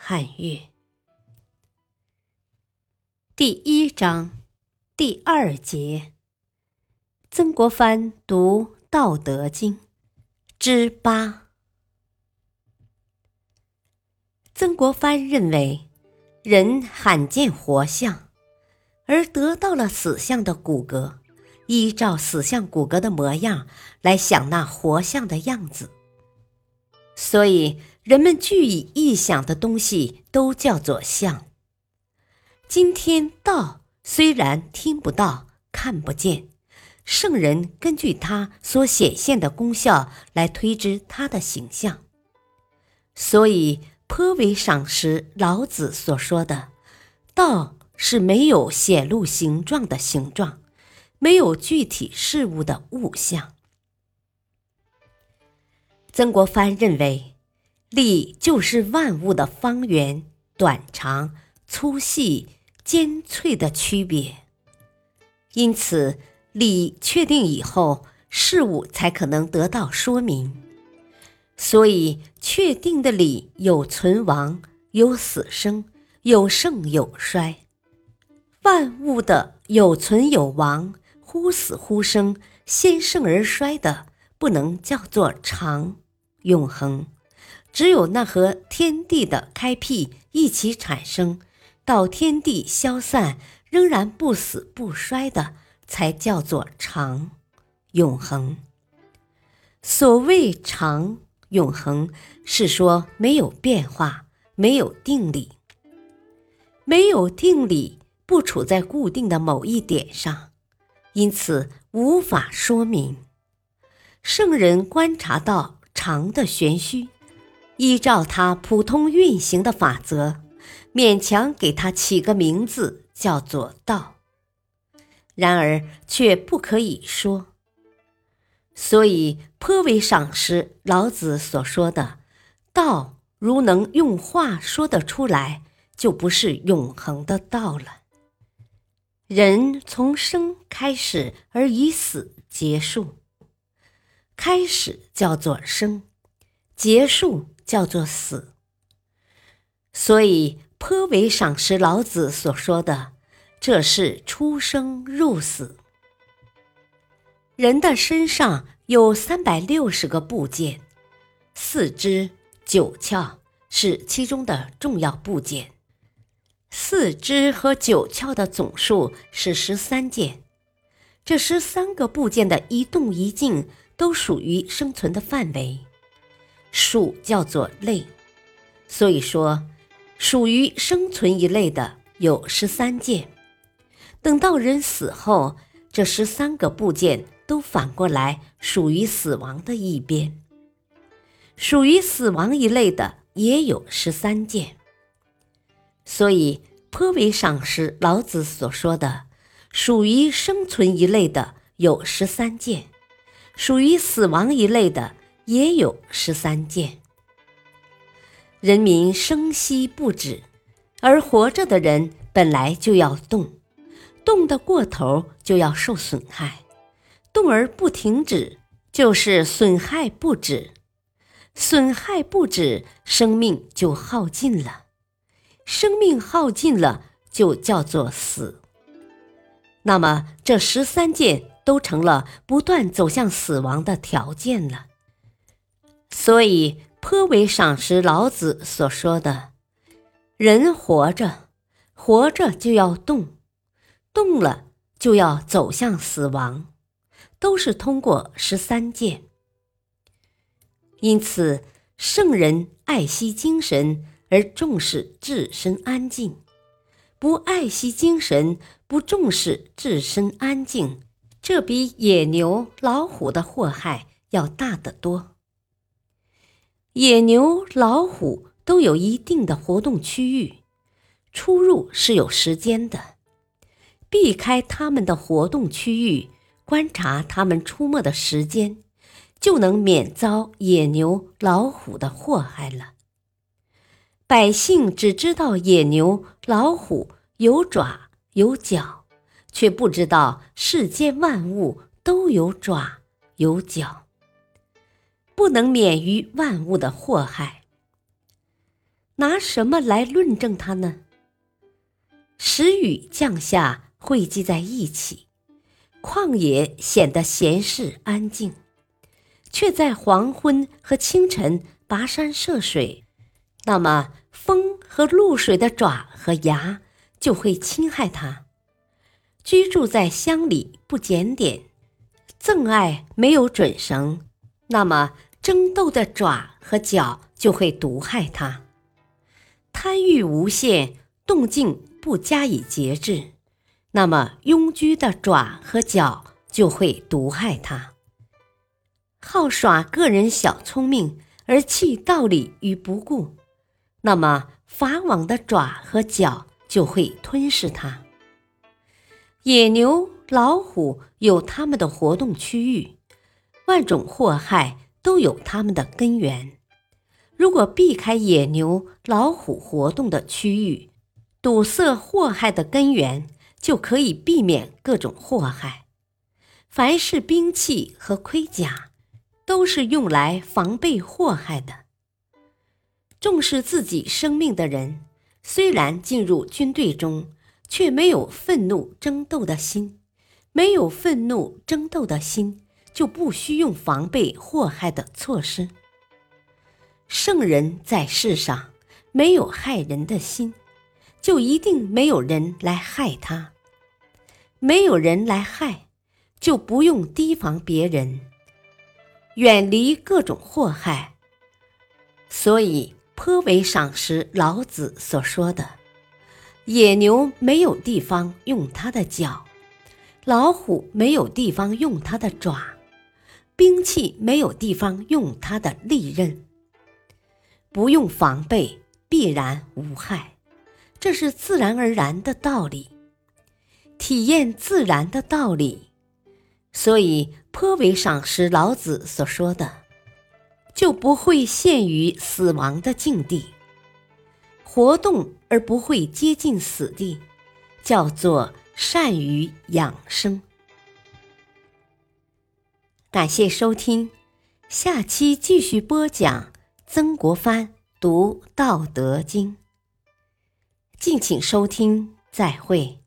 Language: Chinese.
汉乐第一章第二节：曾国藩读《道德经》之八。曾国藩认为，人罕见活像，而得到了死相的骨骼，依照死相骨骼的模样来想那活像的样子，所以。人们具以臆想的东西都叫做相。今天道虽然听不到、看不见，圣人根据它所显现的功效来推知它的形象，所以颇为赏识老子所说的“道是没有显露形状的形状，没有具体事物的物象”。曾国藩认为。力就是万物的方圆、短长、粗细、尖脆的区别，因此理确定以后，事物才可能得到说明。所以，确定的理有存亡，有死生，有盛有衰。万物的有存有亡、忽死忽生、先盛而衰的，不能叫做长、永恒。只有那和天地的开辟一起产生，到天地消散仍然不死不衰的，才叫做长、永恒。所谓长、永恒，是说没有变化，没有定理，没有定理，不处在固定的某一点上，因此无法说明。圣人观察到长的玄虚。依照它普通运行的法则，勉强给它起个名字，叫做道。然而却不可以说，所以颇为赏识老子所说的“道”。如能用话说得出来，就不是永恒的道了。人从生开始，而以死结束。开始叫做生，结束。叫做死，所以颇为赏识老子所说的，这是出生入死。人的身上有三百六十个部件，四肢九窍是其中的重要部件。四肢和九窍的总数是十三件，这十三个部件的一动一静都属于生存的范围。属叫做类，所以说，属于生存一类的有十三件。等到人死后，这十三个部件都反过来属于死亡的一边。属于死亡一类的也有十三件。所以颇为赏识老子所说的，属于生存一类的有十三件，属于死亡一类的。也有十三件。人民生息不止，而活着的人本来就要动，动得过头就要受损害，动而不停止就是损害不止，损害不止，生命就耗尽了，生命耗尽了就叫做死。那么这十三件都成了不断走向死亡的条件了。所以颇为赏识老子所说的：“人活着，活着就要动，动了就要走向死亡，都是通过十三件。因此，圣人爱惜精神而重视自身安静，不爱惜精神，不重视自身安静，这比野牛、老虎的祸害要大得多。”野牛、老虎都有一定的活动区域，出入是有时间的。避开它们的活动区域，观察它们出没的时间，就能免遭野牛、老虎的祸害了。百姓只知道野牛、老虎有爪有脚，却不知道世间万物都有爪有脚，不能免于万物的祸害。拿什么来论证它呢？时雨降下，汇集在一起，旷野显得闲适安静，却在黄昏和清晨跋山涉水。那么，风和露水的爪和牙就会侵害它。居住在乡里不检点，憎爱没有准绳，那么争斗的爪和脚就会毒害它。贪欲无限，动静不加以节制，那么庸居的爪和脚就会毒害它。好耍个人小聪明而弃道理于不顾。那么，法网的爪和脚就会吞噬它。野牛、老虎有它们的活动区域，万种祸害都有它们的根源。如果避开野牛、老虎活动的区域，堵塞祸害的根源，就可以避免各种祸害。凡是兵器和盔甲，都是用来防备祸害的。重视自己生命的人，虽然进入军队中，却没有愤怒争斗的心。没有愤怒争斗的心，就不需用防备祸害的措施。圣人在世上没有害人的心，就一定没有人来害他。没有人来害，就不用提防别人，远离各种祸害。所以。颇为赏识老子所说的：“野牛没有地方用它的脚，老虎没有地方用它的爪，兵器没有地方用它的利刃。不用防备，必然无害，这是自然而然的道理。体验自然的道理，所以颇为赏识老子所说的。”就不会陷于死亡的境地，活动而不会接近死地，叫做善于养生。感谢收听，下期继续播讲曾国藩读《道德经》，敬请收听，再会。